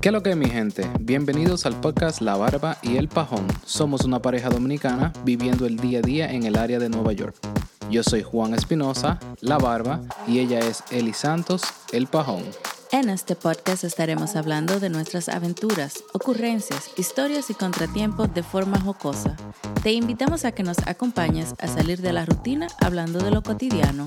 ¿Qué es lo que es mi gente? Bienvenidos al podcast La Barba y El Pajón. Somos una pareja dominicana viviendo el día a día en el área de Nueva York. Yo soy Juan Espinosa, La Barba, y ella es Eli Santos, El Pajón. En este podcast estaremos hablando de nuestras aventuras, ocurrencias, historias y contratiempos de forma jocosa. Te invitamos a que nos acompañes a salir de la rutina hablando de lo cotidiano.